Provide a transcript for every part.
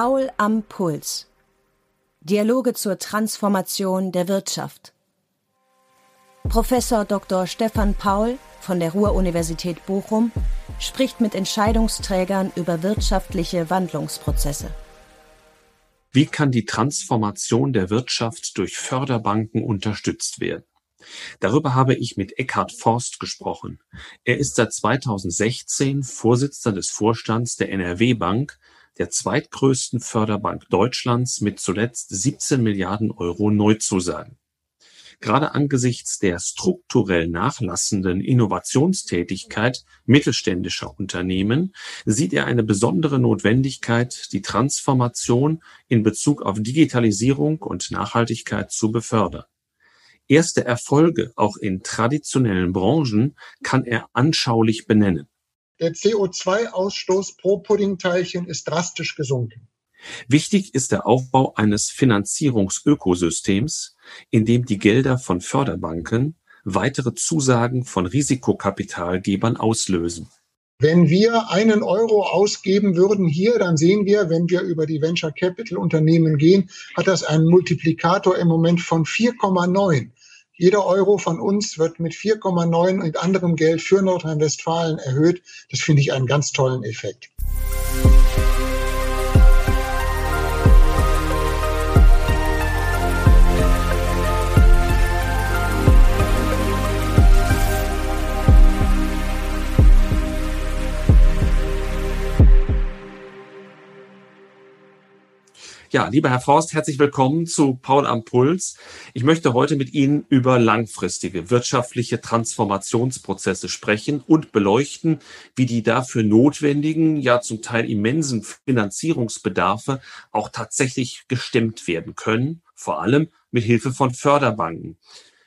Paul am Puls. Dialoge zur Transformation der Wirtschaft. Professor Dr. Stefan Paul von der Ruhr-Universität Bochum spricht mit Entscheidungsträgern über wirtschaftliche Wandlungsprozesse. Wie kann die Transformation der Wirtschaft durch Förderbanken unterstützt werden? Darüber habe ich mit Eckhard Forst gesprochen. Er ist seit 2016 Vorsitzender des Vorstands der NRW Bank, der zweitgrößten Förderbank Deutschlands mit zuletzt 17 Milliarden Euro Neuzusagen. Gerade angesichts der strukturell nachlassenden Innovationstätigkeit mittelständischer Unternehmen sieht er eine besondere Notwendigkeit, die Transformation in Bezug auf Digitalisierung und Nachhaltigkeit zu befördern. Erste Erfolge auch in traditionellen Branchen kann er anschaulich benennen. Der CO2-Ausstoß pro Puddingteilchen ist drastisch gesunken. Wichtig ist der Aufbau eines Finanzierungsökosystems, in dem die Gelder von Förderbanken weitere Zusagen von Risikokapitalgebern auslösen. Wenn wir einen Euro ausgeben würden hier, dann sehen wir, wenn wir über die Venture Capital Unternehmen gehen, hat das einen Multiplikator im Moment von 4,9. Jeder Euro von uns wird mit 4,9 und anderem Geld für Nordrhein-Westfalen erhöht. Das finde ich einen ganz tollen Effekt. Ja, lieber Herr Forst, herzlich willkommen zu Paul am Puls. Ich möchte heute mit Ihnen über langfristige wirtschaftliche Transformationsprozesse sprechen und beleuchten, wie die dafür notwendigen, ja zum Teil immensen Finanzierungsbedarfe auch tatsächlich gestemmt werden können, vor allem mit Hilfe von Förderbanken.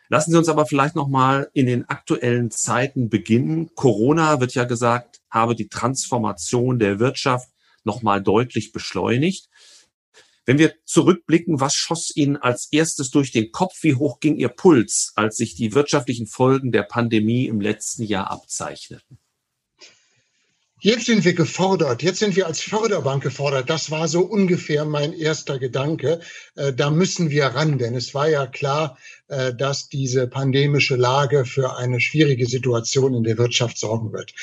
Lassen Sie uns aber vielleicht noch mal in den aktuellen Zeiten beginnen. Corona wird ja gesagt, habe die Transformation der Wirtschaft noch mal deutlich beschleunigt. Wenn wir zurückblicken, was schoss Ihnen als erstes durch den Kopf? Wie hoch ging Ihr Puls, als sich die wirtschaftlichen Folgen der Pandemie im letzten Jahr abzeichneten? Jetzt sind wir gefordert. Jetzt sind wir als Förderbank gefordert. Das war so ungefähr mein erster Gedanke. Äh, da müssen wir ran, denn es war ja klar, äh, dass diese pandemische Lage für eine schwierige Situation in der Wirtschaft sorgen wird.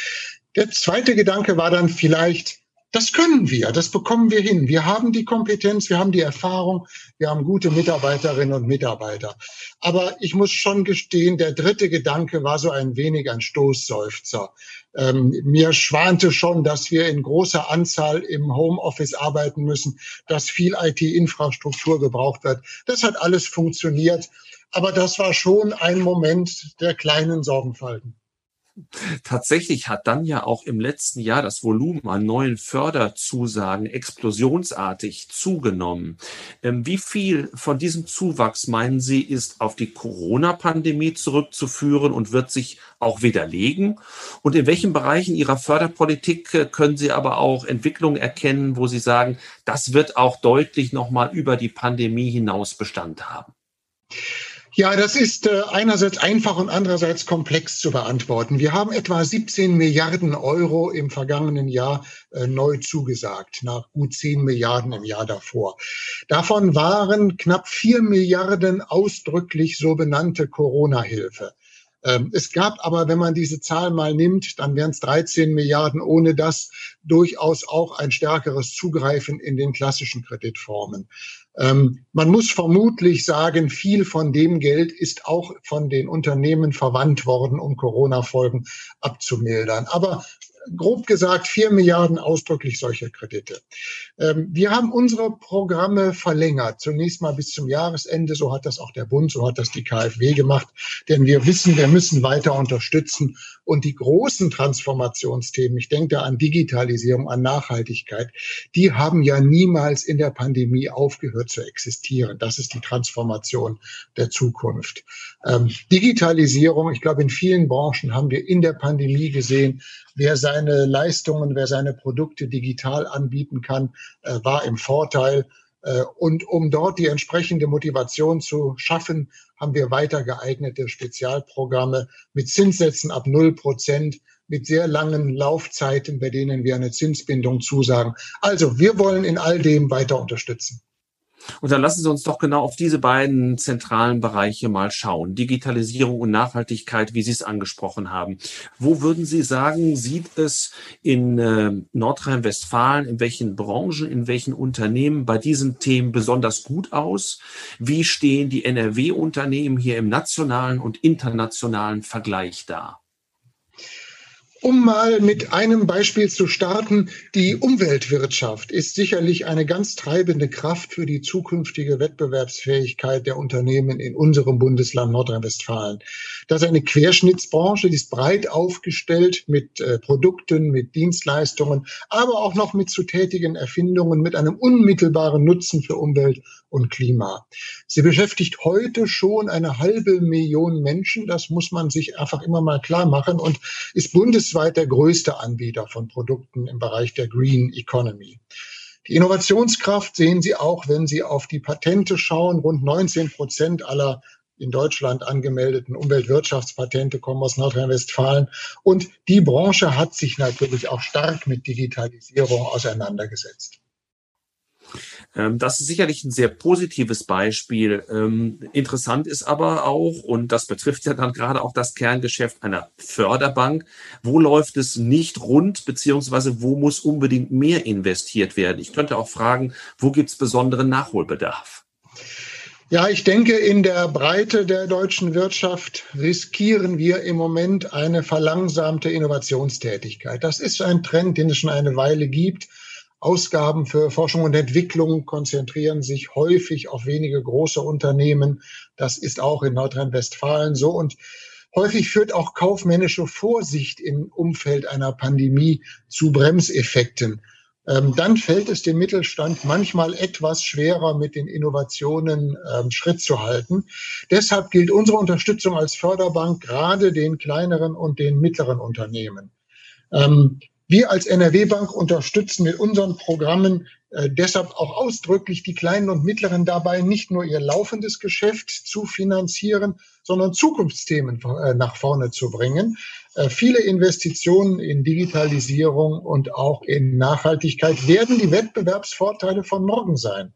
Der zweite Gedanke war dann vielleicht, das können wir, das bekommen wir hin. Wir haben die Kompetenz, wir haben die Erfahrung, wir haben gute Mitarbeiterinnen und Mitarbeiter. Aber ich muss schon gestehen, der dritte Gedanke war so ein wenig ein Stoßseufzer. Ähm, mir schwante schon, dass wir in großer Anzahl im Homeoffice arbeiten müssen, dass viel IT-Infrastruktur gebraucht wird. Das hat alles funktioniert. Aber das war schon ein Moment der kleinen Sorgenfalten. Tatsächlich hat dann ja auch im letzten Jahr das Volumen an neuen Förderzusagen explosionsartig zugenommen. Ähm, wie viel von diesem Zuwachs meinen Sie ist auf die Corona-Pandemie zurückzuführen und wird sich auch widerlegen? Und in welchen Bereichen Ihrer Förderpolitik äh, können Sie aber auch Entwicklungen erkennen, wo Sie sagen, das wird auch deutlich nochmal über die Pandemie hinaus Bestand haben? Ja, das ist äh, einerseits einfach und andererseits komplex zu beantworten. Wir haben etwa 17 Milliarden Euro im vergangenen Jahr äh, neu zugesagt, nach gut 10 Milliarden im Jahr davor. Davon waren knapp 4 Milliarden ausdrücklich so benannte Corona-Hilfe. Ähm, es gab aber, wenn man diese Zahl mal nimmt, dann wären es 13 Milliarden, ohne das durchaus auch ein stärkeres Zugreifen in den klassischen Kreditformen. Ähm, man muss vermutlich sagen, viel von dem Geld ist auch von den Unternehmen verwandt worden, um Corona-Folgen abzumildern. Aber grob gesagt vier Milliarden ausdrücklich solche Kredite. Ähm, wir haben unsere Programme verlängert, zunächst mal bis zum Jahresende, so hat das auch der Bund, so hat das die KfW gemacht, denn wir wissen, wir müssen weiter unterstützen und die großen Transformationsthemen, ich denke an Digitalisierung, an Nachhaltigkeit, die haben ja niemals in der Pandemie aufgehört zu existieren. Das ist die Transformation der Zukunft. Ähm, Digitalisierung, ich glaube, in vielen Branchen haben wir in der Pandemie gesehen, wer seine Leistungen, wer seine Produkte digital anbieten kann, äh, war im Vorteil. Äh, und um dort die entsprechende Motivation zu schaffen, haben wir weiter geeignete Spezialprogramme mit Zinssätzen ab null Prozent mit sehr langen Laufzeiten, bei denen wir eine Zinsbindung zusagen. Also wir wollen in all dem weiter unterstützen. Und dann lassen Sie uns doch genau auf diese beiden zentralen Bereiche mal schauen. Digitalisierung und Nachhaltigkeit, wie Sie es angesprochen haben. Wo würden Sie sagen, sieht es in äh, Nordrhein-Westfalen, in welchen Branchen, in welchen Unternehmen bei diesen Themen besonders gut aus? Wie stehen die NRW-Unternehmen hier im nationalen und internationalen Vergleich da? Um mal mit einem Beispiel zu starten, die Umweltwirtschaft ist sicherlich eine ganz treibende Kraft für die zukünftige Wettbewerbsfähigkeit der Unternehmen in unserem Bundesland Nordrhein-Westfalen. Das ist eine Querschnittsbranche, die ist breit aufgestellt mit äh, Produkten, mit Dienstleistungen, aber auch noch mit zu tätigen Erfindungen, mit einem unmittelbaren Nutzen für Umwelt und Klima. Sie beschäftigt heute schon eine halbe Million Menschen. Das muss man sich einfach immer mal klar machen und ist bundesweit der größte Anbieter von Produkten im Bereich der Green Economy. Die Innovationskraft sehen Sie auch, wenn Sie auf die Patente schauen. Rund 19 Prozent aller in Deutschland angemeldeten Umweltwirtschaftspatente kommen aus Nordrhein-Westfalen. Und die Branche hat sich natürlich auch stark mit Digitalisierung auseinandergesetzt. Ähm, das ist sicherlich ein sehr positives Beispiel. Ähm, interessant ist aber auch, und das betrifft ja dann gerade auch das Kerngeschäft einer Förderbank, wo läuft es nicht rund, beziehungsweise wo muss unbedingt mehr investiert werden? Ich könnte auch fragen, wo gibt es besonderen Nachholbedarf? Ja, ich denke, in der Breite der deutschen Wirtschaft riskieren wir im Moment eine verlangsamte Innovationstätigkeit. Das ist ein Trend, den es schon eine Weile gibt. Ausgaben für Forschung und Entwicklung konzentrieren sich häufig auf wenige große Unternehmen. Das ist auch in Nordrhein-Westfalen so. Und häufig führt auch kaufmännische Vorsicht im Umfeld einer Pandemie zu Bremseffekten. Ähm, dann fällt es dem Mittelstand manchmal etwas schwerer, mit den Innovationen ähm, Schritt zu halten. Deshalb gilt unsere Unterstützung als Förderbank gerade den kleineren und den mittleren Unternehmen. Ähm, wir als NRW-Bank unterstützen mit unseren Programmen äh, deshalb auch ausdrücklich die kleinen und mittleren dabei, nicht nur ihr laufendes Geschäft zu finanzieren, sondern Zukunftsthemen äh, nach vorne zu bringen. Äh, viele Investitionen in Digitalisierung und auch in Nachhaltigkeit werden die Wettbewerbsvorteile von morgen sein.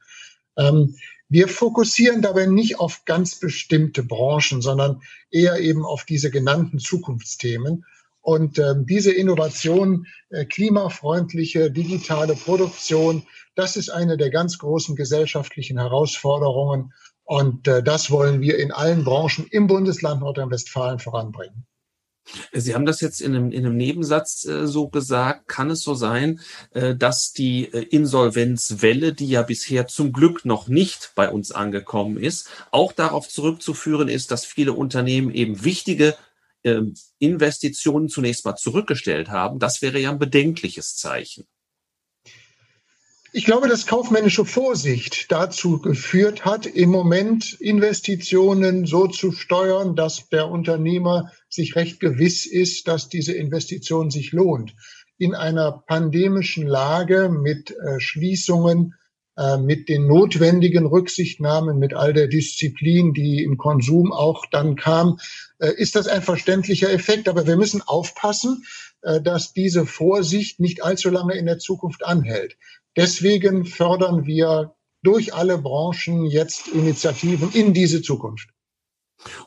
Ähm, wir fokussieren dabei nicht auf ganz bestimmte Branchen, sondern eher eben auf diese genannten Zukunftsthemen. Und ähm, diese Innovation, äh, klimafreundliche digitale Produktion, das ist eine der ganz großen gesellschaftlichen Herausforderungen. Und äh, das wollen wir in allen Branchen im Bundesland Nordrhein-Westfalen voranbringen. Sie haben das jetzt in einem, in einem Nebensatz äh, so gesagt. Kann es so sein, äh, dass die äh, Insolvenzwelle, die ja bisher zum Glück noch nicht bei uns angekommen ist, auch darauf zurückzuführen ist, dass viele Unternehmen eben wichtige ähm, Investitionen zunächst mal zurückgestellt haben, das wäre ja ein bedenkliches Zeichen. Ich glaube, dass kaufmännische Vorsicht dazu geführt hat, im Moment Investitionen so zu steuern, dass der Unternehmer sich recht gewiss ist, dass diese Investition sich lohnt. In einer pandemischen Lage mit äh, Schließungen mit den notwendigen Rücksichtnahmen, mit all der Disziplin, die im Konsum auch dann kam, äh, ist das ein verständlicher Effekt. Aber wir müssen aufpassen, äh, dass diese Vorsicht nicht allzu lange in der Zukunft anhält. Deswegen fördern wir durch alle Branchen jetzt Initiativen in diese Zukunft.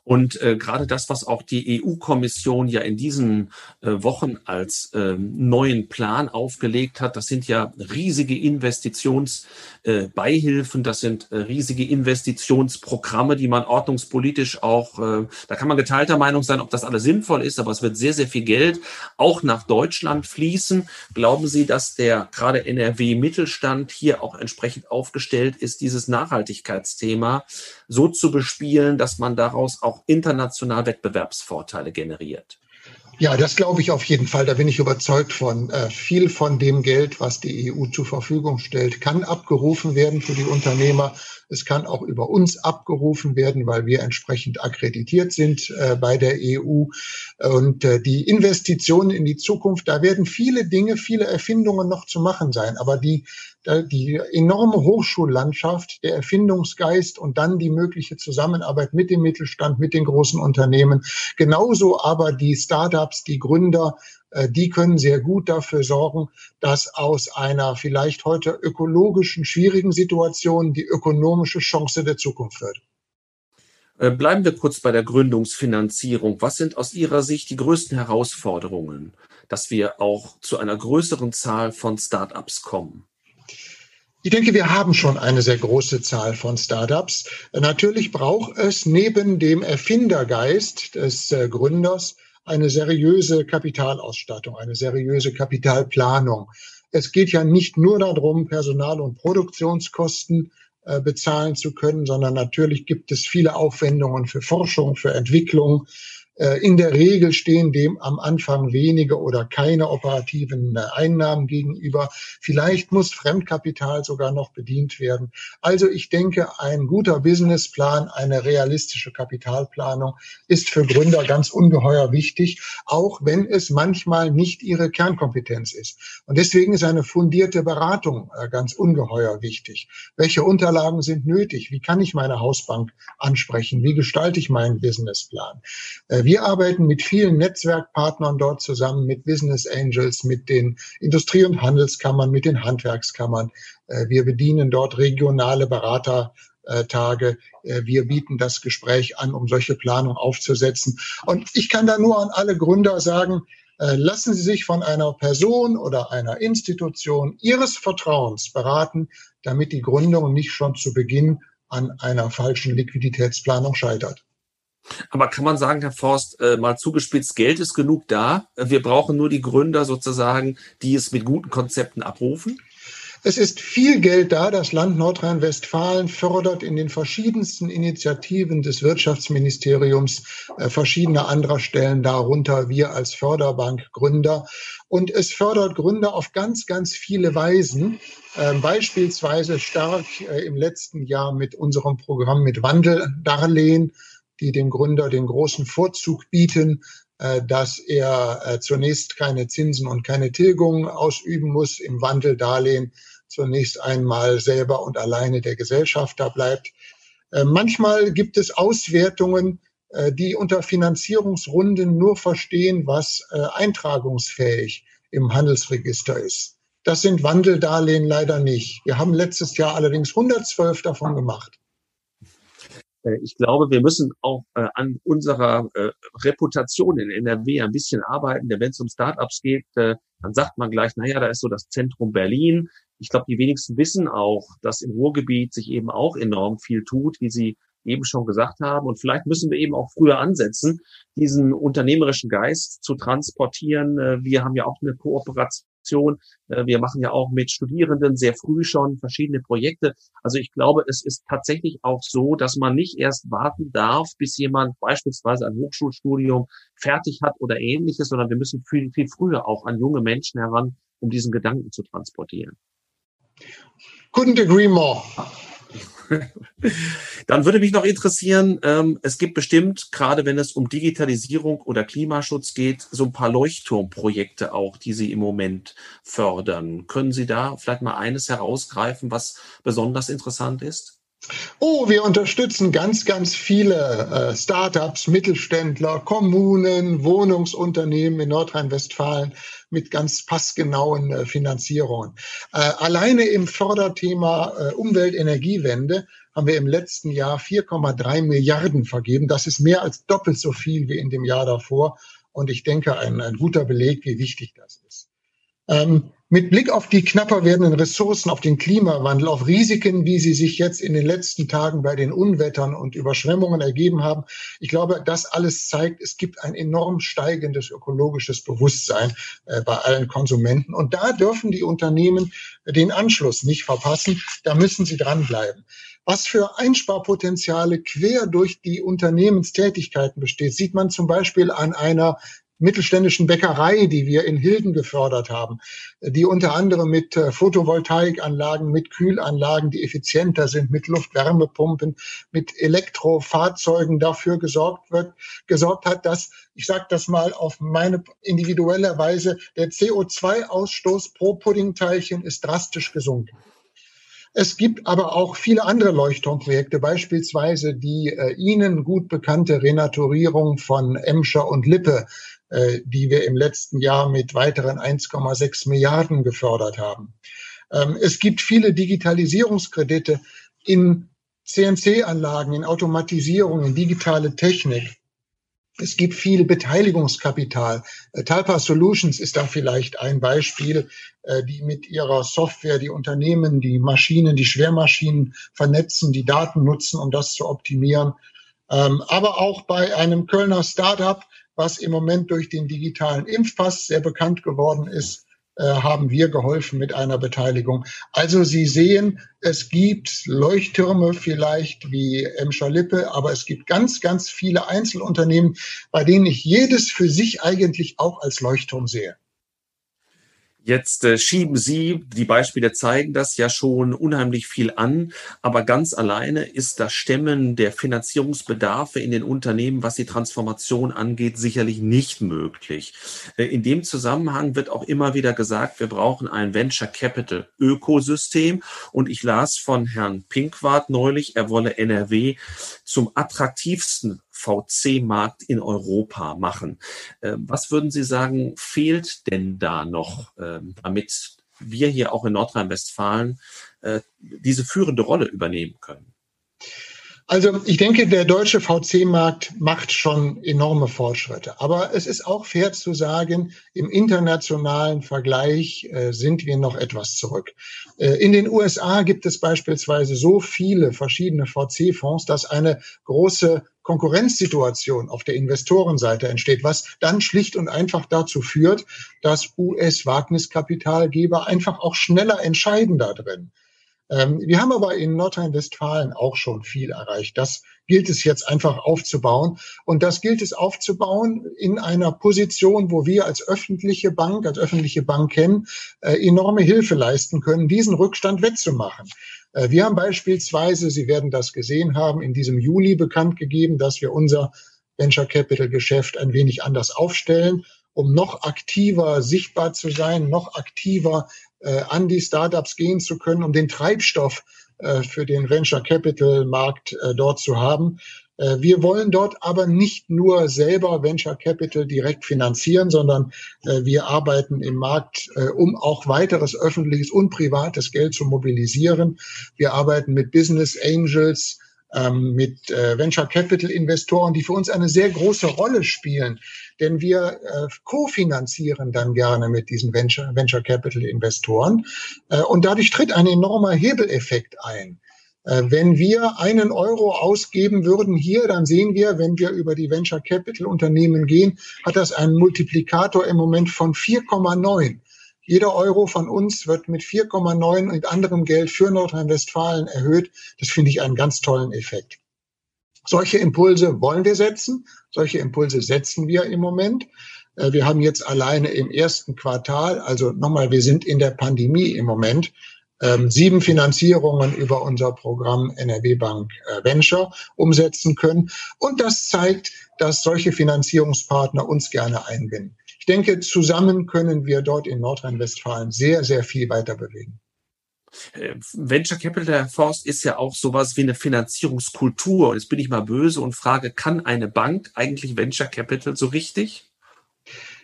Und äh, gerade das, was auch die EU-Kommission ja in diesen äh, Wochen als äh, neuen Plan aufgelegt hat, das sind ja riesige Investitionsbeihilfen, äh, das sind äh, riesige Investitionsprogramme, die man ordnungspolitisch auch, äh, da kann man geteilter Meinung sein, ob das alles sinnvoll ist, aber es wird sehr, sehr viel Geld auch nach Deutschland fließen. Glauben Sie, dass der gerade NRW-Mittelstand hier auch entsprechend aufgestellt ist, dieses Nachhaltigkeitsthema so zu bespielen, dass man daraus auch international Wettbewerbsvorteile generiert. Ja, das glaube ich auf jeden Fall. Da bin ich überzeugt von. Äh, viel von dem Geld, was die EU zur Verfügung stellt, kann abgerufen werden für die Unternehmer. Es kann auch über uns abgerufen werden, weil wir entsprechend akkreditiert sind äh, bei der EU. Und äh, die Investitionen in die Zukunft, da werden viele Dinge, viele Erfindungen noch zu machen sein. Aber die die enorme Hochschullandschaft, der Erfindungsgeist und dann die mögliche Zusammenarbeit mit dem Mittelstand, mit den großen Unternehmen, genauso aber die Startups, Startups, die Gründer, äh, die können sehr gut dafür sorgen, dass aus einer vielleicht heute ökologischen schwierigen Situation die ökonomische Chance der Zukunft wird. Äh, bleiben wir kurz bei der Gründungsfinanzierung. Was sind aus Ihrer Sicht die größten Herausforderungen, dass wir auch zu einer größeren Zahl von Startups kommen? Ich denke, wir haben schon eine sehr große Zahl von Startups. Natürlich braucht es neben dem Erfindergeist des äh, Gründers eine seriöse Kapitalausstattung, eine seriöse Kapitalplanung. Es geht ja nicht nur darum, Personal- und Produktionskosten äh, bezahlen zu können, sondern natürlich gibt es viele Aufwendungen für Forschung, für Entwicklung, in der Regel stehen dem am Anfang wenige oder keine operativen äh, Einnahmen gegenüber. Vielleicht muss Fremdkapital sogar noch bedient werden. Also ich denke, ein guter Businessplan, eine realistische Kapitalplanung ist für Gründer ganz ungeheuer wichtig, auch wenn es manchmal nicht ihre Kernkompetenz ist. Und deswegen ist eine fundierte Beratung äh, ganz ungeheuer wichtig. Welche Unterlagen sind nötig? Wie kann ich meine Hausbank ansprechen? Wie gestalte ich meinen Businessplan? Wir arbeiten mit vielen Netzwerkpartnern dort zusammen, mit Business Angels, mit den Industrie- und Handelskammern, mit den Handwerkskammern. Äh, wir bedienen dort regionale Beratertage. Äh, wir bieten das Gespräch an, um solche Planung aufzusetzen. Und ich kann da nur an alle Gründer sagen, äh, lassen Sie sich von einer Person oder einer Institution Ihres Vertrauens beraten, damit die Gründung nicht schon zu Beginn an einer falschen Liquiditätsplanung scheitert. Aber kann man sagen, Herr Forst, äh, mal zugespitzt, Geld ist genug da. Wir brauchen nur die Gründer sozusagen, die es mit guten Konzepten abrufen? Es ist viel Geld da. Das Land Nordrhein-Westfalen fördert in den verschiedensten Initiativen des Wirtschaftsministeriums äh, verschiedene anderer Stellen darunter, wir als Förderbank Gründer. Und es fördert Gründer auf ganz, ganz viele Weisen. Äh, beispielsweise stark äh, im letzten Jahr mit unserem Programm mit Wandeldarlehen die dem Gründer den großen Vorzug bieten, äh, dass er äh, zunächst keine Zinsen und keine Tilgung ausüben muss, im Wandeldarlehen zunächst einmal selber und alleine der Gesellschafter bleibt. Äh, manchmal gibt es Auswertungen, die unter Finanzierungsrunden nur verstehen, was eintragungsfähig im Handelsregister ist. Das sind Wandeldarlehen leider nicht. Wir haben letztes Jahr allerdings 112 davon gemacht. Äh, ich glaube, wir müssen auch äh, an unserer äh, Reputation in NRW ein bisschen arbeiten. Denn wenn es um Startups geht, äh, dann sagt man gleich, naja, da ist so das Zentrum Berlin. Ich glaube, die wenigsten wissen auch, dass im Ruhrgebiet sich eben auch enorm viel tut, wie Sie eben schon gesagt haben. Und vielleicht müssen wir eben auch früher ansetzen, diesen unternehmerischen Geist zu transportieren. Äh, wir haben ja auch eine Kooperation Aktion. Äh, wir machen ja auch mit Studierenden sehr früh schon verschiedene Projekte. Also ich glaube, es ist tatsächlich auch so, dass man nicht erst warten darf, bis jemand beispielsweise ein Hochschulstudium fertig hat oder ähnliches, sondern wir müssen viel, viel früher auch an junge Menschen heran, um diesen Gedanken zu transportieren. Couldn't agree more. Dann würde mich noch interessieren, ähm, es gibt bestimmt, gerade wenn es um Digitalisierung oder Klimaschutz geht, so ein paar Leuchtturmprojekte auch, die Sie im Moment fördern. Können Sie da vielleicht mal eines herausgreifen, was besonders interessant ist? Oh, wir unterstützen ganz, ganz viele äh, Startups, Mittelständler, Kommunen, Wohnungsunternehmen in Nordrhein-Westfalen mit ganz passgenauen äh, Finanzierungen. Äh, alleine im Förderthema äh, Umwelt-Energiewende haben wir im letzten Jahr 4,3 Milliarden vergeben. Das ist mehr als doppelt so viel wie in dem Jahr davor. Und ich denke, ein, ein guter Beleg, wie wichtig das ist. Ähm, mit Blick auf die knapper werdenden Ressourcen, auf den Klimawandel, auf Risiken, wie sie sich jetzt in den letzten Tagen bei den Unwettern und Überschwemmungen ergeben haben, ich glaube, das alles zeigt, es gibt ein enorm steigendes ökologisches Bewusstsein äh, bei allen Konsumenten. Und da dürfen die Unternehmen den Anschluss nicht verpassen. Da müssen sie dranbleiben was für Einsparpotenziale quer durch die Unternehmenstätigkeiten besteht, sieht man zum Beispiel an einer mittelständischen Bäckerei, die wir in Hilden gefördert haben, die unter anderem mit äh, Photovoltaikanlagen, mit Kühlanlagen, die effizienter sind, mit Luftwärmepumpen, mit Elektrofahrzeugen dafür gesorgt wird, gesorgt hat, dass, ich sage das mal auf meine individuelle Weise, der CO2-Ausstoß pro Puddingteilchen ist drastisch gesunken. Es gibt aber auch viele andere Leuchtturmprojekte, beispielsweise die äh, Ihnen gut bekannte Renaturierung von Emscher und Lippe die wir im letzten Jahr mit weiteren 1,6 Milliarden gefördert haben. Ähm, es gibt viele Digitalisierungskredite in CNC-Anlagen, in Automatisierung, in digitale Technik. Es gibt viel Beteiligungskapital. Äh, Talpa Solutions ist da vielleicht ein Beispiel, äh, die mit ihrer Software die Unternehmen, die Maschinen, die Schwermaschinen vernetzen, die Daten nutzen, um das zu optimieren. Ähm, aber auch bei einem Kölner Startup, was im Moment durch den digitalen Impfpass sehr bekannt geworden ist, äh, haben wir geholfen mit einer Beteiligung. Also Sie sehen, es gibt Leuchttürme vielleicht wie Emscher Lippe, aber es gibt ganz, ganz viele Einzelunternehmen, bei denen ich jedes für sich eigentlich auch als Leuchtturm sehe. Jetzt äh, schieben Sie, die Beispiele zeigen das ja schon unheimlich viel an, aber ganz alleine ist das Stemmen der Finanzierungsbedarfe in den Unternehmen, was die Transformation angeht, sicherlich nicht möglich. Äh, in dem Zusammenhang wird auch immer wieder gesagt, wir brauchen ein Venture Capital Ökosystem und ich las von Herrn Pinkwart neulich, er wolle NRW zum attraktivsten VC-Markt in Europa machen. Ähm, was würden Sie sagen, fehlt denn da noch, ähm, damit wir hier auch in Nordrhein-Westfalen äh, diese führende Rolle übernehmen können? Also ich denke, der deutsche VC-Markt macht schon enorme Fortschritte. Aber es ist auch fair zu sagen, im internationalen Vergleich äh, sind wir noch etwas zurück. Äh, in den USA gibt es beispielsweise so viele verschiedene VC-Fonds, dass eine große Konkurrenzsituation auf der Investorenseite entsteht, was dann schlicht und einfach dazu führt, dass US-Wagniskapitalgeber einfach auch schneller entscheiden da drin. Ähm, wir haben aber in Nordrhein-Westfalen auch schon viel erreicht. Das gilt es jetzt einfach aufzubauen. Und das gilt es aufzubauen in einer Position, wo wir als öffentliche Bank, als öffentliche Bank kennen, äh, enorme Hilfe leisten können, diesen Rückstand wettzumachen. Äh, wir haben beispielsweise, Sie werden das gesehen haben, in diesem Juli bekannt gegeben, dass wir unser Venture Capital Geschäft ein wenig anders aufstellen, um noch aktiver sichtbar zu sein, noch aktiver äh, an die Startups gehen zu können, um den Treibstoff äh, für den Venture Capital Markt äh, dort zu haben. Äh, wir wollen dort aber nicht nur selber Venture Capital direkt finanzieren, sondern äh, wir arbeiten im Markt, äh, um auch weiteres öffentliches und privates Geld zu mobilisieren. Wir arbeiten mit Business Angels, mit äh, Venture Capital Investoren, die für uns eine sehr große Rolle spielen. Denn wir äh, kofinanzieren dann gerne mit diesen Venture, Venture Capital Investoren. Äh, und dadurch tritt ein enormer Hebeleffekt ein. Äh, wenn wir einen Euro ausgeben würden hier, dann sehen wir, wenn wir über die Venture Capital Unternehmen gehen, hat das einen Multiplikator im Moment von 4,9. Jeder Euro von uns wird mit 4,9 und anderem Geld für Nordrhein-Westfalen erhöht. Das finde ich einen ganz tollen Effekt. Solche Impulse wollen wir setzen. Solche Impulse setzen wir im Moment. Äh, wir haben jetzt alleine im ersten Quartal, also nochmal, wir sind in der Pandemie im Moment, ähm, sieben Finanzierungen über unser Programm NRW Bank äh, Venture umsetzen können. Und das zeigt, dass solche Finanzierungspartner uns gerne einbinden. Ich denke, zusammen können wir dort in Nordrhein-Westfalen sehr, sehr viel weiter bewegen. Äh, Venture Capital Forst ist ja auch sowas wie eine Finanzierungskultur. Und jetzt bin ich mal böse und frage, kann eine Bank eigentlich Venture Capital so richtig?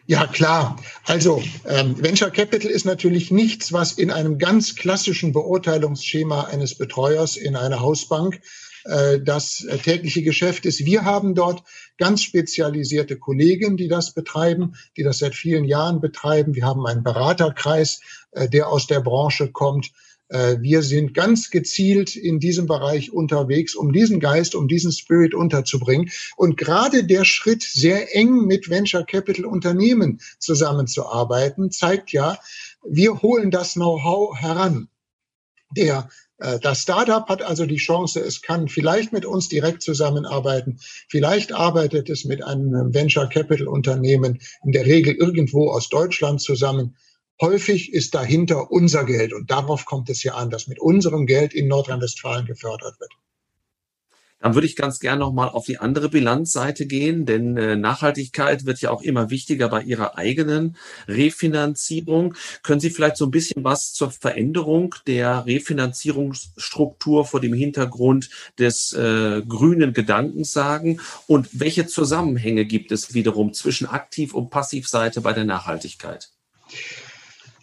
Ja, klar. Also ähm, Venture Capital ist natürlich nichts, was in einem ganz klassischen Beurteilungsschema eines Betreuers in einer Hausbank äh, das äh, tägliche Geschäft ist. Wir haben dort ganz spezialisierte Kollegen, die das betreiben, die das seit vielen Jahren betreiben. Wir haben einen Beraterkreis, äh, der aus der Branche kommt. Wir sind ganz gezielt in diesem Bereich unterwegs, um diesen Geist, um diesen Spirit unterzubringen. Und gerade der Schritt, sehr eng mit Venture Capital Unternehmen zusammenzuarbeiten, zeigt ja, wir holen das Know-how heran. Der äh, das Startup hat also die Chance, es kann vielleicht mit uns direkt zusammenarbeiten. Vielleicht arbeitet es mit einem Venture Capital Unternehmen, in der Regel irgendwo aus Deutschland zusammen. Häufig ist dahinter unser Geld und darauf kommt es ja an, dass mit unserem Geld in Nordrhein-Westfalen gefördert wird. Dann würde ich ganz gerne nochmal auf die andere Bilanzseite gehen, denn äh, Nachhaltigkeit wird ja auch immer wichtiger bei Ihrer eigenen Refinanzierung. Können Sie vielleicht so ein bisschen was zur Veränderung der Refinanzierungsstruktur vor dem Hintergrund des äh, grünen Gedankens sagen? Und welche Zusammenhänge gibt es wiederum zwischen Aktiv- und Passivseite bei der Nachhaltigkeit?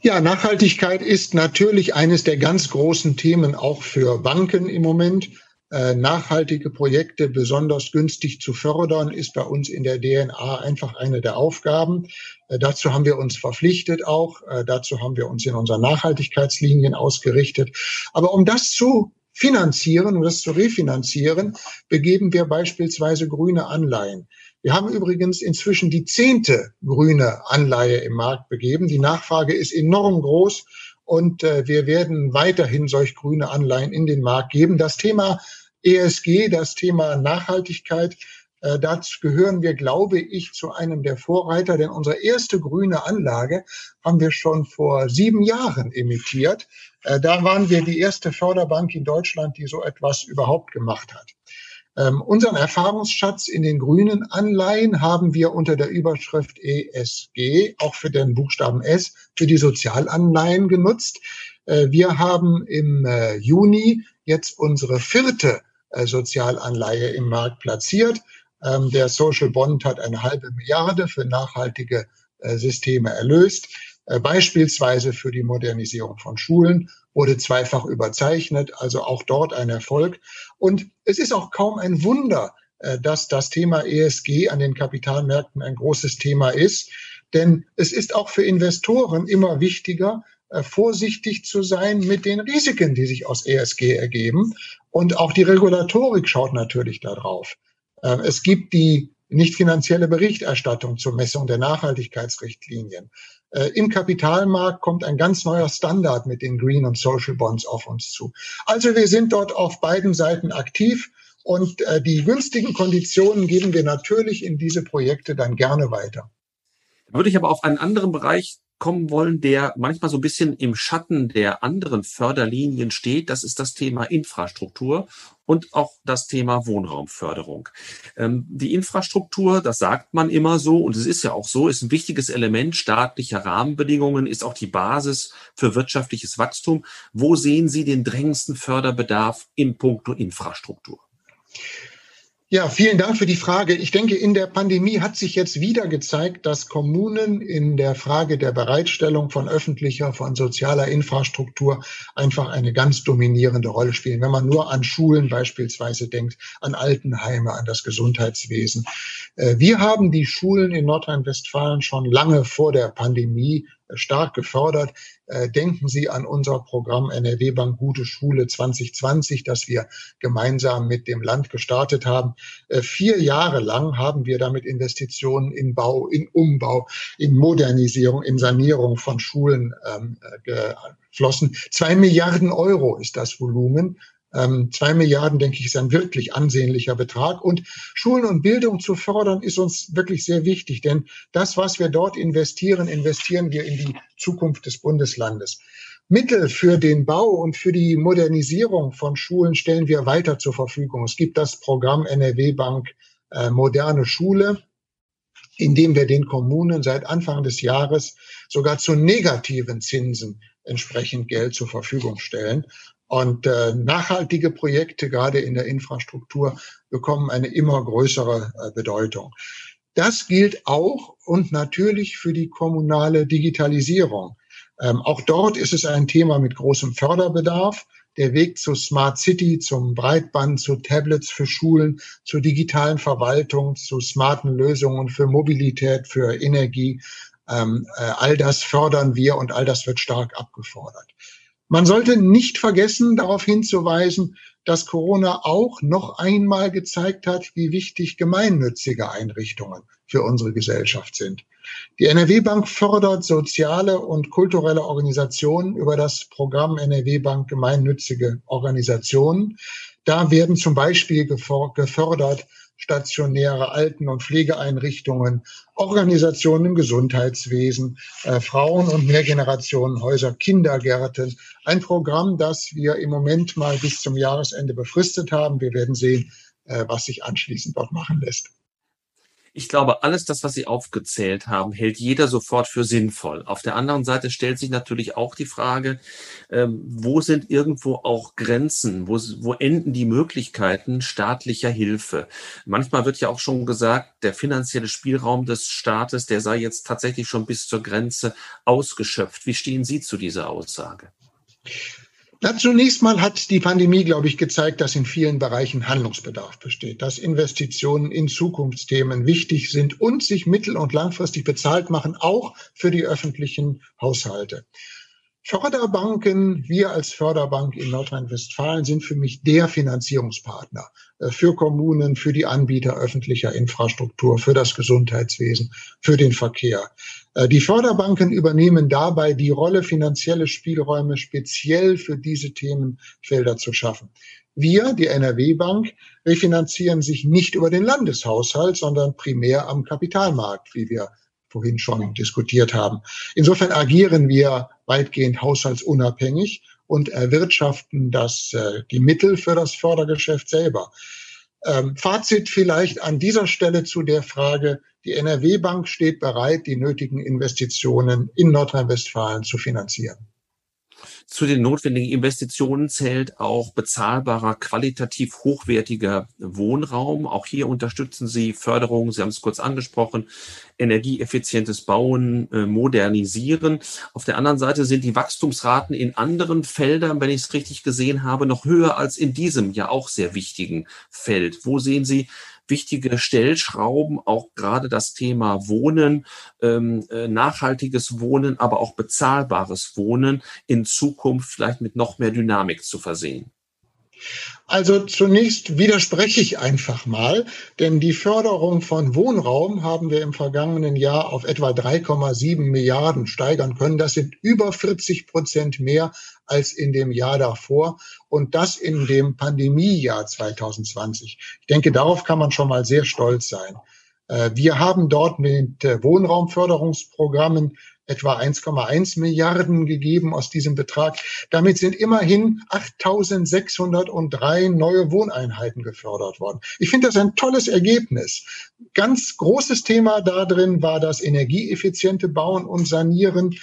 Ja, Nachhaltigkeit ist natürlich eines der ganz großen Themen auch für Banken im Moment. Äh, nachhaltige Projekte besonders günstig zu fördern, ist bei uns in der DNA einfach eine der Aufgaben. Äh, dazu haben wir uns verpflichtet auch. Äh, dazu haben wir uns in unseren Nachhaltigkeitslinien ausgerichtet. Aber um das zu finanzieren und das zu refinanzieren, begeben wir beispielsweise grüne Anleihen. Wir haben übrigens inzwischen die zehnte grüne Anleihe im Markt begeben. Die Nachfrage ist enorm groß und äh, wir werden weiterhin solch grüne Anleihen in den Markt geben. Das Thema ESG, das Thema Nachhaltigkeit, äh, dazu gehören wir, glaube ich, zu einem der Vorreiter, denn unsere erste grüne Anlage haben wir schon vor sieben Jahren emittiert. Äh, da waren wir die erste Förderbank in Deutschland, die so etwas überhaupt gemacht hat. Ähm, unseren Erfahrungsschatz in den grünen Anleihen haben wir unter der Überschrift ESG, auch für den Buchstaben S, für die Sozialanleihen genutzt. Äh, wir haben im äh, Juni jetzt unsere vierte äh, Sozialanleihe im Markt platziert. Ähm, der Social Bond hat eine halbe Milliarde für nachhaltige äh, Systeme erlöst. Äh, beispielsweise für die Modernisierung von Schulen wurde zweifach überzeichnet, also auch dort ein Erfolg. Und es ist auch kaum ein Wunder, äh, dass das Thema ESG an den Kapitalmärkten ein großes Thema ist. Denn es ist auch für Investoren immer wichtiger, äh, vorsichtig zu sein mit den Risiken, die sich aus ESG ergeben. Und auch die Regulatorik schaut natürlich darauf. Es gibt die nicht finanzielle Berichterstattung zur Messung der Nachhaltigkeitsrichtlinien. Äh, Im Kapitalmarkt kommt ein ganz neuer Standard mit den Green und Social Bonds auf uns zu. Also wir sind dort auf beiden Seiten aktiv und äh, die günstigen Konditionen geben wir natürlich in diese Projekte dann gerne weiter. Würde ich aber auf einen anderen Bereich kommen wollen, der manchmal so ein bisschen im Schatten der anderen Förderlinien steht. Das ist das Thema Infrastruktur und auch das Thema Wohnraumförderung. Ähm, die Infrastruktur, das sagt man immer so, und es ist ja auch so, ist ein wichtiges Element staatlicher Rahmenbedingungen, ist auch die Basis für wirtschaftliches Wachstum. Wo sehen Sie den drängendsten Förderbedarf in puncto Infrastruktur? Ja, vielen Dank für die Frage. Ich denke, in der Pandemie hat sich jetzt wieder gezeigt, dass Kommunen in der Frage der Bereitstellung von öffentlicher, von sozialer Infrastruktur einfach eine ganz dominierende Rolle spielen. Wenn man nur an Schulen beispielsweise denkt, an Altenheime, an das Gesundheitswesen. Äh, wir haben die Schulen in Nordrhein-Westfalen schon lange vor der Pandemie stark gefördert. Äh, denken Sie an unser Programm NRW Bank Gute Schule 2020, das wir gemeinsam mit dem Land gestartet haben. Äh, vier Jahre lang haben wir damit Investitionen in Bau, in Umbau, in Modernisierung, in Sanierung von Schulen ähm, äh, geflossen. Zwei Milliarden Euro ist das Volumen. Ähm, zwei Milliarden, denke ich, ist ein wirklich ansehnlicher Betrag. Und Schulen und Bildung zu fördern, ist uns wirklich sehr wichtig. Denn das, was wir dort investieren, investieren wir in die Zukunft des Bundeslandes. Mittel für den Bau und für die Modernisierung von Schulen stellen wir weiter zur Verfügung. Es gibt das Programm NRW Bank äh, Moderne Schule, in dem wir den Kommunen seit Anfang des Jahres sogar zu negativen Zinsen entsprechend Geld zur Verfügung stellen. Und äh, nachhaltige Projekte, gerade in der Infrastruktur, bekommen eine immer größere äh, Bedeutung. Das gilt auch und natürlich für die kommunale Digitalisierung. Ähm, auch dort ist es ein Thema mit großem Förderbedarf. Der Weg zu Smart City, zum Breitband, zu Tablets für Schulen, zur digitalen Verwaltung, zu smarten Lösungen für Mobilität, für Energie, ähm, äh, all das fördern wir und all das wird stark abgefordert. Man sollte nicht vergessen, darauf hinzuweisen, dass Corona auch noch einmal gezeigt hat, wie wichtig gemeinnützige Einrichtungen für unsere Gesellschaft sind. Die NRW Bank fördert soziale und kulturelle Organisationen über das Programm NRW Bank gemeinnützige Organisationen. Da werden zum Beispiel gefördert stationäre Alten- und Pflegeeinrichtungen, Organisationen im Gesundheitswesen, äh, Frauen- und Mehrgenerationenhäuser, Kindergärten. Ein Programm, das wir im Moment mal bis zum Jahresende befristet haben. Wir werden sehen, äh, was sich anschließend dort machen lässt. Ich glaube, alles das, was Sie aufgezählt haben, hält jeder sofort für sinnvoll. Auf der anderen Seite stellt sich natürlich auch die Frage, ähm, wo sind irgendwo auch Grenzen? Wo, wo enden die Möglichkeiten staatlicher Hilfe? Manchmal wird ja auch schon gesagt, der finanzielle Spielraum des Staates, der sei jetzt tatsächlich schon bis zur Grenze ausgeschöpft. Wie stehen Sie zu dieser Aussage? Na, zunächst mal hat die Pandemie, glaube ich, gezeigt, dass in vielen Bereichen Handlungsbedarf besteht, dass Investitionen in Zukunftsthemen wichtig sind und sich mittel- und langfristig bezahlt machen, auch für die öffentlichen Haushalte. Förderbanken, wir als Förderbank in Nordrhein-Westfalen sind für mich der Finanzierungspartner äh, für Kommunen, für die Anbieter öffentlicher Infrastruktur, für das Gesundheitswesen, für den Verkehr. Äh, die Förderbanken übernehmen dabei die Rolle, finanzielle Spielräume speziell für diese Themenfelder zu schaffen. Wir, die NRW-Bank, refinanzieren sich nicht über den Landeshaushalt, sondern primär am Kapitalmarkt, wie wir vorhin schon diskutiert haben. Insofern agieren wir weitgehend haushaltsunabhängig und erwirtschaften das, äh, die Mittel für das Fördergeschäft selber. Ähm, Fazit vielleicht an dieser Stelle zu der Frage, die NRW-Bank steht bereit, die nötigen Investitionen in Nordrhein-Westfalen zu finanzieren. Zu den notwendigen Investitionen zählt auch bezahlbarer, qualitativ hochwertiger Wohnraum. Auch hier unterstützen Sie Förderung, Sie haben es kurz angesprochen, energieeffizientes Bauen, äh, Modernisieren. Auf der anderen Seite sind die Wachstumsraten in anderen Feldern, wenn ich es richtig gesehen habe, noch höher als in diesem ja auch sehr wichtigen Feld. Wo sehen Sie wichtige Stellschrauben, auch gerade das Thema Wohnen, ähm, äh, nachhaltiges Wohnen, aber auch bezahlbares Wohnen in Zukunft vielleicht mit noch mehr Dynamik zu versehen? Also zunächst widerspreche ich einfach mal, denn die Förderung von Wohnraum haben wir im vergangenen Jahr auf etwa 3,7 Milliarden steigern können. Das sind über 40 Prozent mehr als in dem Jahr davor und das in dem Pandemiejahr 2020. Ich denke, darauf kann man schon mal sehr stolz sein. Äh, wir haben dort mit äh, Wohnraumförderungsprogrammen etwa 1,1 Milliarden gegeben aus diesem Betrag. Damit sind immerhin 8.603 neue Wohneinheiten gefördert worden. Ich finde das ein tolles Ergebnis. Ganz großes Thema da drin war das energieeffiziente Bauen und Sanieren.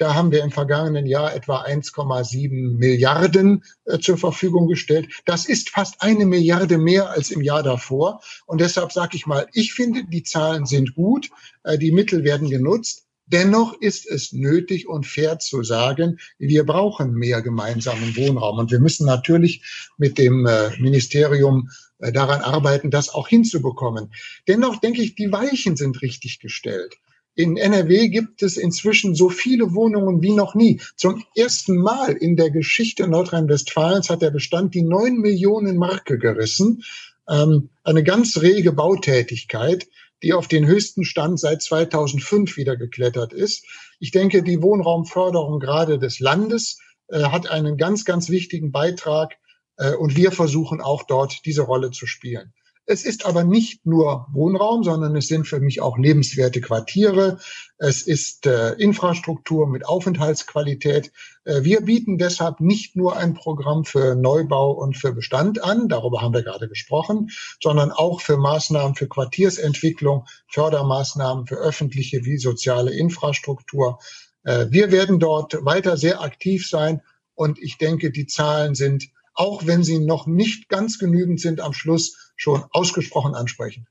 Da haben wir im vergangenen Jahr etwa 1,7 Milliarden äh, zur Verfügung gestellt. Das ist fast eine Milliarde mehr als im Jahr davor. Und deshalb sage ich mal, ich finde, die Zahlen sind gut, äh, die Mittel werden genutzt. Dennoch ist es nötig und fair zu sagen, wir brauchen mehr gemeinsamen Wohnraum. Und wir müssen natürlich mit dem äh, Ministerium daran arbeiten, das auch hinzubekommen. Dennoch denke ich, die Weichen sind richtig gestellt. In NRW gibt es inzwischen so viele Wohnungen wie noch nie. Zum ersten Mal in der Geschichte Nordrhein-Westfalens hat der Bestand die neun Millionen Marke gerissen. Ähm, eine ganz rege Bautätigkeit, die auf den höchsten Stand seit 2005 wieder geklettert ist. Ich denke, die Wohnraumförderung gerade des Landes äh, hat einen ganz, ganz wichtigen Beitrag äh, und wir versuchen auch dort diese Rolle zu spielen. Es ist aber nicht nur Wohnraum, sondern es sind für mich auch lebenswerte Quartiere. Es ist äh, Infrastruktur mit Aufenthaltsqualität. Äh, wir bieten deshalb nicht nur ein Programm für Neubau und für Bestand an, darüber haben wir gerade gesprochen, sondern auch für Maßnahmen für Quartiersentwicklung, Fördermaßnahmen für öffentliche wie soziale Infrastruktur. Äh, wir werden dort weiter sehr aktiv sein und ich denke, die Zahlen sind auch wenn sie noch nicht ganz genügend sind am Schluss, schon ausgesprochen ansprechend.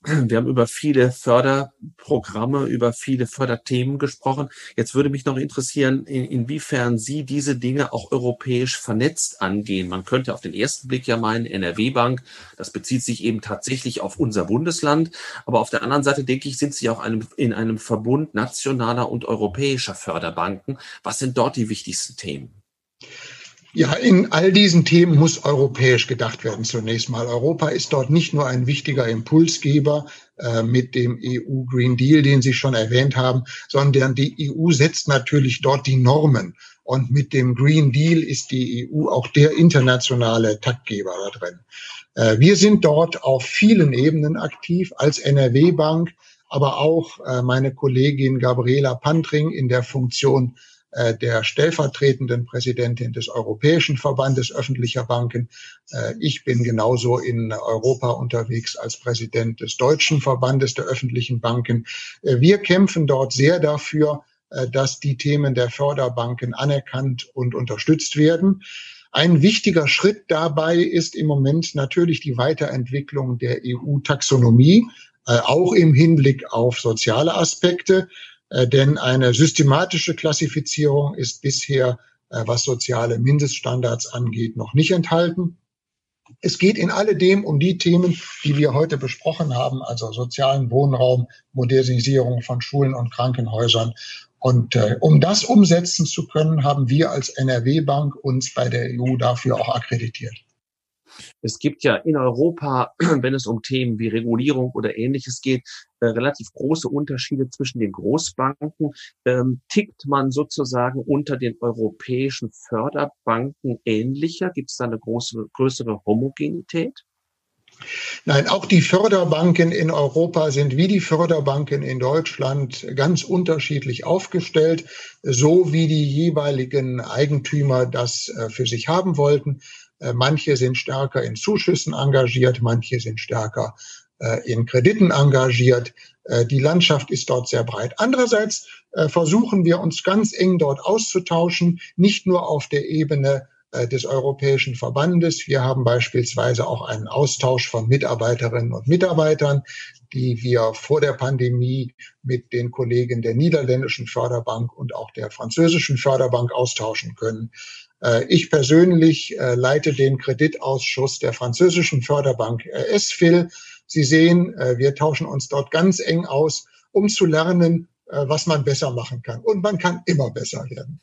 Wir haben über viele Förderprogramme, über viele Förderthemen gesprochen. Jetzt würde mich noch interessieren, inwiefern Sie diese Dinge auch europäisch vernetzt angehen. Man könnte auf den ersten Blick ja meinen, NRW-Bank, das bezieht sich eben tatsächlich auf unser Bundesland. Aber auf der anderen Seite, denke ich, sind Sie auch einem, in einem Verbund nationaler und europäischer Förderbanken. Was sind dort die wichtigsten Themen? Ja, in all diesen Themen muss europäisch gedacht werden zunächst mal. Europa ist dort nicht nur ein wichtiger Impulsgeber äh, mit dem EU Green Deal, den Sie schon erwähnt haben, sondern die EU setzt natürlich dort die Normen. Und mit dem Green Deal ist die EU auch der internationale Taktgeber da drin. Äh, wir sind dort auf vielen Ebenen aktiv als NRW-Bank, aber auch äh, meine Kollegin Gabriela Pantring in der Funktion der stellvertretenden Präsidentin des Europäischen Verbandes öffentlicher Banken. Äh, ich bin genauso in Europa unterwegs als Präsident des Deutschen Verbandes der öffentlichen Banken. Äh, wir kämpfen dort sehr dafür, äh, dass die Themen der Förderbanken anerkannt und unterstützt werden. Ein wichtiger Schritt dabei ist im Moment natürlich die Weiterentwicklung der EU-Taxonomie, äh, auch im Hinblick auf soziale Aspekte. Äh, denn eine systematische Klassifizierung ist bisher, was soziale Mindeststandards angeht, noch nicht enthalten. Es geht in alledem um die Themen, die wir heute besprochen haben, also sozialen Wohnraum, Modernisierung von Schulen und Krankenhäusern und äh, um das umsetzen zu können, haben wir als NRW-Bank uns bei der EU dafür auch akkreditiert. Es gibt ja in Europa, wenn es um Themen wie Regulierung oder ähnliches geht, äh, relativ große Unterschiede zwischen den Großbanken. Ähm, tickt man sozusagen unter den europäischen Förderbanken ähnlicher? Gibt es da eine große, größere Homogenität? Nein, auch die Förderbanken in Europa sind wie die Förderbanken in Deutschland ganz unterschiedlich aufgestellt, so wie die jeweiligen Eigentümer das äh, für sich haben wollten. Äh, manche sind stärker in Zuschüssen engagiert, manche sind stärker äh, in Krediten engagiert. Die Landschaft ist dort sehr breit. Andererseits versuchen wir uns ganz eng dort auszutauschen, nicht nur auf der Ebene äh, des Europäischen Verbandes. Wir haben beispielsweise auch einen Austausch von Mitarbeiterinnen und Mitarbeitern, die wir vor der Pandemie mit den Kollegen der niederländischen Förderbank und auch der französischen Förderbank austauschen können. Äh, ich persönlich äh, leite den Kreditausschuss der französischen Förderbank ESFIL. Sie sehen, wir tauschen uns dort ganz eng aus, um zu lernen, was man besser machen kann. Und man kann immer besser werden.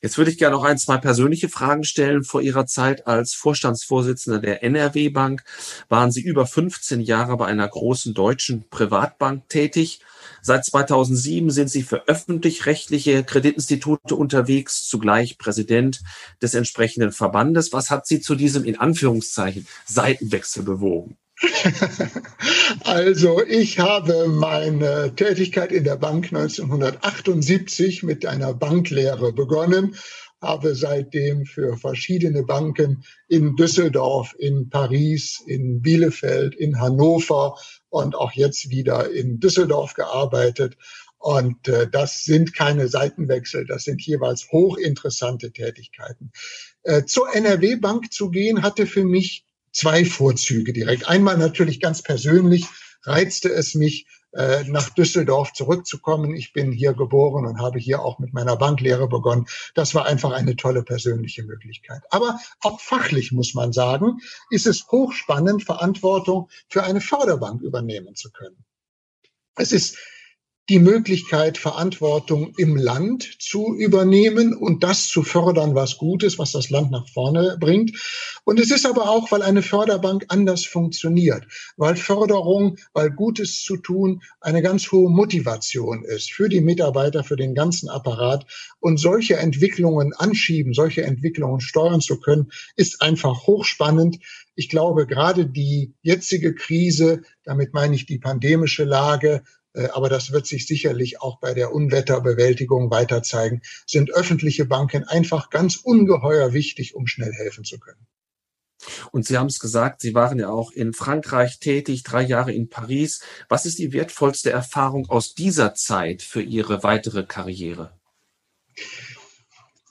Jetzt würde ich gerne noch ein, zwei persönliche Fragen stellen. Vor Ihrer Zeit als Vorstandsvorsitzender der NRW Bank waren Sie über 15 Jahre bei einer großen deutschen Privatbank tätig. Seit 2007 sind Sie für öffentlich-rechtliche Kreditinstitute unterwegs, zugleich Präsident des entsprechenden Verbandes. Was hat Sie zu diesem in Anführungszeichen Seitenwechsel bewogen? Also ich habe meine Tätigkeit in der Bank 1978 mit einer Banklehre begonnen, habe seitdem für verschiedene Banken in Düsseldorf, in Paris, in Bielefeld, in Hannover und auch jetzt wieder in Düsseldorf gearbeitet. Und äh, das sind keine Seitenwechsel, das sind jeweils hochinteressante Tätigkeiten. Äh, zur NRW Bank zu gehen, hatte für mich zwei Vorzüge direkt. Einmal natürlich ganz persönlich reizte es mich, äh, nach Düsseldorf zurückzukommen. Ich bin hier geboren und habe hier auch mit meiner Banklehre begonnen. Das war einfach eine tolle persönliche Möglichkeit. Aber auch fachlich muss man sagen, ist es hochspannend, Verantwortung für eine Förderbank übernehmen zu können. Es ist die Möglichkeit, Verantwortung im Land zu übernehmen und das zu fördern, was gut ist, was das Land nach vorne bringt. Und es ist aber auch, weil eine Förderbank anders funktioniert, weil Förderung, weil Gutes zu tun eine ganz hohe Motivation ist für die Mitarbeiter, für den ganzen Apparat. Und solche Entwicklungen anschieben, solche Entwicklungen steuern zu können, ist einfach hochspannend. Ich glaube, gerade die jetzige Krise, damit meine ich die pandemische Lage, aber das wird sich sicherlich auch bei der Unwetterbewältigung weiter zeigen, sind öffentliche Banken einfach ganz ungeheuer wichtig, um schnell helfen zu können. Und Sie haben es gesagt, Sie waren ja auch in Frankreich tätig, drei Jahre in Paris. Was ist die wertvollste Erfahrung aus dieser Zeit für Ihre weitere Karriere?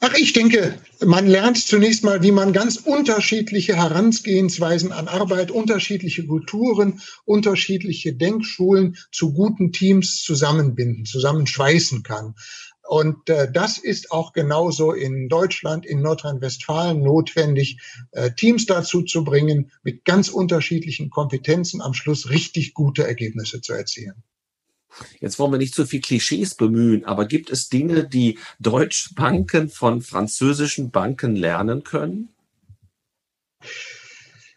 Ach, ich denke, man lernt zunächst mal, wie man ganz unterschiedliche Herangehensweisen an Arbeit, unterschiedliche Kulturen, unterschiedliche Denkschulen zu guten Teams zusammenbinden, zusammenschweißen kann. Und äh, das ist auch genauso in Deutschland, in Nordrhein-Westfalen notwendig, äh, Teams dazu zu bringen, mit ganz unterschiedlichen Kompetenzen am Schluss richtig gute Ergebnisse zu erzielen. Jetzt wollen wir nicht zu viel Klischees bemühen, aber gibt es Dinge, die Deutschbanken von französischen Banken lernen können?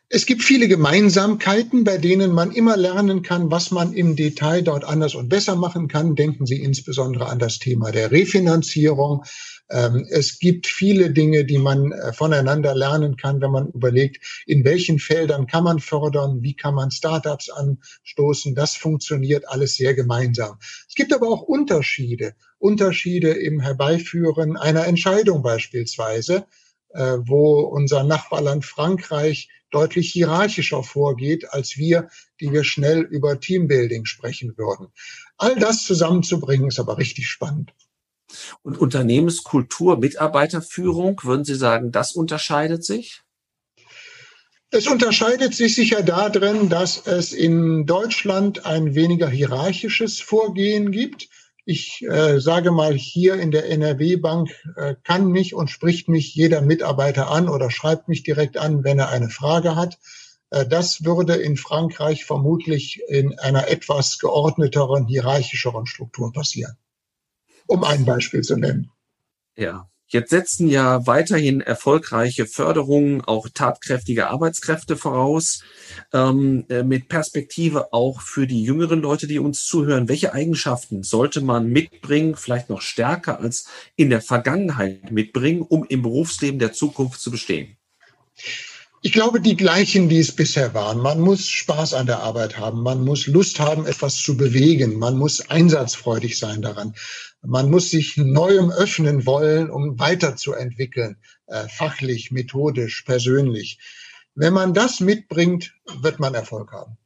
Es gibt viele Gemeinsamkeiten, bei denen man immer lernen kann, was man im Detail dort anders und besser machen kann. Denken Sie insbesondere an das Thema der Refinanzierung. Ähm, es gibt viele Dinge, die man äh, voneinander lernen kann, wenn man überlegt, in welchen Feldern kann man fördern, wie kann man Startups anstoßen. Das funktioniert alles sehr gemeinsam. Es gibt aber auch Unterschiede. Unterschiede im Herbeiführen einer Entscheidung beispielsweise äh, wo unser Nachbarland Frankreich deutlich hierarchischer vorgeht als wir, die wir schnell über Teambuilding sprechen würden. All das zusammenzubringen ist aber richtig spannend. Und Unternehmenskultur, Mitarbeiterführung, würden Sie sagen, das unterscheidet sich? Es unterscheidet sich sicher darin, dass es in Deutschland ein weniger hierarchisches Vorgehen gibt. Ich äh, sage mal, hier in der NRW-Bank äh, kann mich und spricht mich jeder Mitarbeiter an oder schreibt mich direkt an, wenn er eine Frage hat. Äh, das würde in Frankreich vermutlich in einer etwas geordneteren, hierarchischeren Struktur passieren. Um ein Beispiel zu nennen. Ja, Jetzt setzen ja weiterhin erfolgreiche Förderungen auch tatkräftige Arbeitskräfte voraus, ähm, äh, mit Perspektive auch für die jüngeren Leute, die uns zuhören. Welche Eigenschaften sollte man mitbringen, vielleicht noch stärker als in der Vergangenheit mitbringen, um im Berufsleben der Zukunft zu bestehen? Ich glaube, die gleichen, die es bisher waren. Man muss Spaß an der Arbeit haben. Man muss Lust haben, etwas zu bewegen. Man muss einsatzfreudig sein daran. Man muss sich Neuem öffnen wollen, um weiterzuentwickeln, äh, fachlich, methodisch, persönlich. Wenn man das mitbringt, wird man Erfolg haben.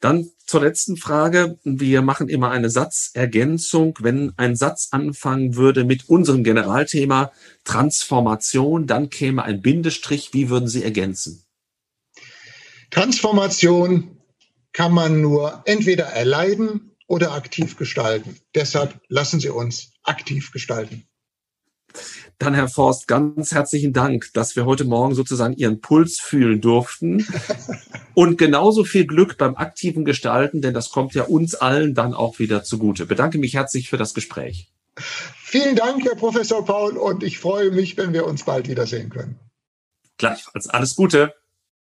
Dann zur letzten Frage. Wir machen immer eine Satzergänzung. Wenn ein Satz anfangen würde mit unserem Generalthema Transformation, dann käme ein Bindestrich. Wie würden Sie ergänzen? Transformation kann man nur entweder erleiden oder aktiv gestalten. Deshalb lassen Sie uns aktiv gestalten. Dann, Herr Forst, ganz herzlichen Dank, dass wir heute Morgen sozusagen Ihren Puls fühlen durften. Und genauso viel Glück beim aktiven Gestalten, denn das kommt ja uns allen dann auch wieder zugute. Bedanke mich herzlich für das Gespräch. Vielen Dank, Herr Professor Paul, und ich freue mich, wenn wir uns bald wiedersehen können. Gleichfalls. Alles Gute.